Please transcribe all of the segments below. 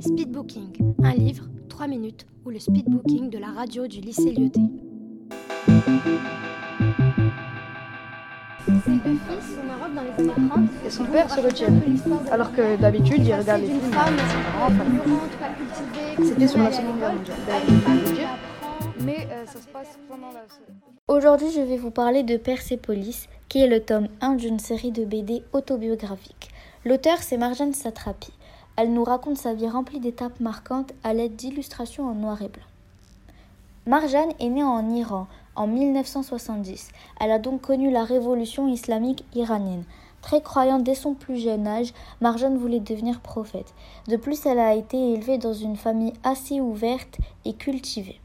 Speedbooking, un livre, 3 minutes, ou le speedbooking de la radio du lycée Lyoté. Et son père se retient. Alors que d'habitude, il regarde les films. C'était sur la Seconde Guerre mondiale. Mais euh, ça se passe pendant la. Aujourd'hui, je vais vous parler de Persepolis, qui est le tome 1 d'une série de BD autobiographiques. L'auteur, c'est Marjane Satrapi. Elle nous raconte sa vie remplie d'étapes marquantes à l'aide d'illustrations en noir et blanc. Marjane est née en Iran en 1970. Elle a donc connu la révolution islamique iranienne. Très croyante dès son plus jeune âge, Marjane voulait devenir prophète. De plus, elle a été élevée dans une famille assez ouverte et cultivée.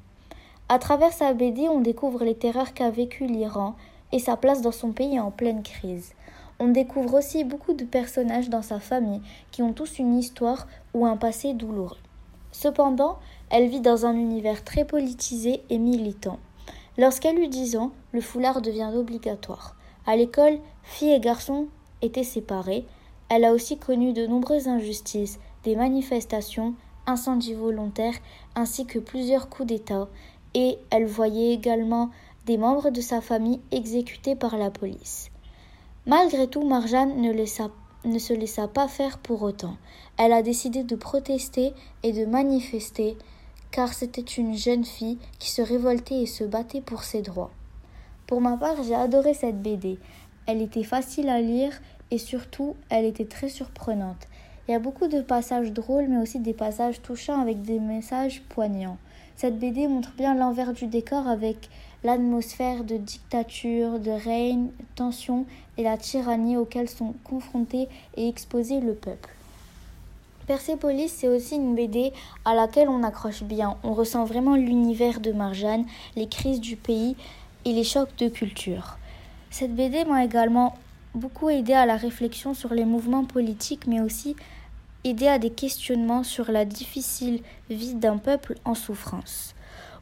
À travers sa BD, on découvre les terreurs qu'a vécues l'Iran et sa place dans son pays en pleine crise. On découvre aussi beaucoup de personnages dans sa famille qui ont tous une histoire ou un passé douloureux. Cependant, elle vit dans un univers très politisé et militant. Lorsqu'elle eut 10 ans, le foulard devient obligatoire. À l'école, filles et garçons étaient séparés. Elle a aussi connu de nombreuses injustices, des manifestations, incendies volontaires, ainsi que plusieurs coups d'État, et elle voyait également des membres de sa famille exécutés par la police. Malgré tout, Marjane ne, ne, se laissa pas faire pour autant. Elle a décidé de protester et de manifester, car c'était une jeune fille qui se révoltait et se battait pour ses droits. Pour ma part, j'ai adoré cette BD. Elle était facile à lire et surtout, elle était très surprenante. Il y a beaucoup de passages drôles, mais aussi des passages touchants avec des messages poignants. Cette BD montre bien l'envers du décor avec l'atmosphère de dictature, de règne, tension et la tyrannie auxquelles sont confrontés et exposés le peuple. Persepolis, c'est aussi une BD à laquelle on accroche bien. On ressent vraiment l'univers de Marjane, les crises du pays et les chocs de culture. Cette BD m'a également beaucoup aidé à la réflexion sur les mouvements politiques, mais aussi aidé à des questionnements sur la difficile vie d'un peuple en souffrance.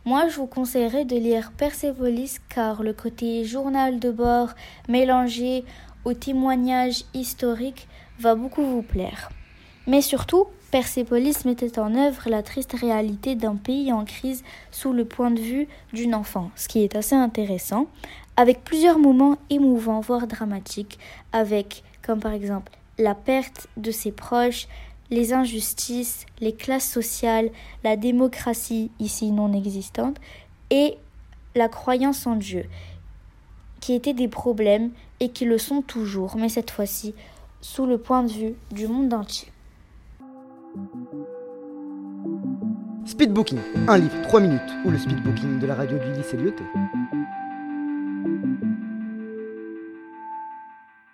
Moi, je vous conseillerais de lire Persepolis car le côté journal de bord mélangé au témoignage historique va beaucoup vous plaire. Mais surtout, Persepolis mettait en œuvre la triste réalité d'un pays en crise sous le point de vue d'une enfant, ce qui est assez intéressant, avec plusieurs moments émouvants, voire dramatiques, avec, comme par exemple, la perte de ses proches, les injustices, les classes sociales, la démocratie ici non existante et la croyance en Dieu, qui étaient des problèmes et qui le sont toujours, mais cette fois-ci sous le point de vue du monde entier. Speedbooking, un livre, 3 minutes, ou le speedbooking de la radio du lycée Lyoté.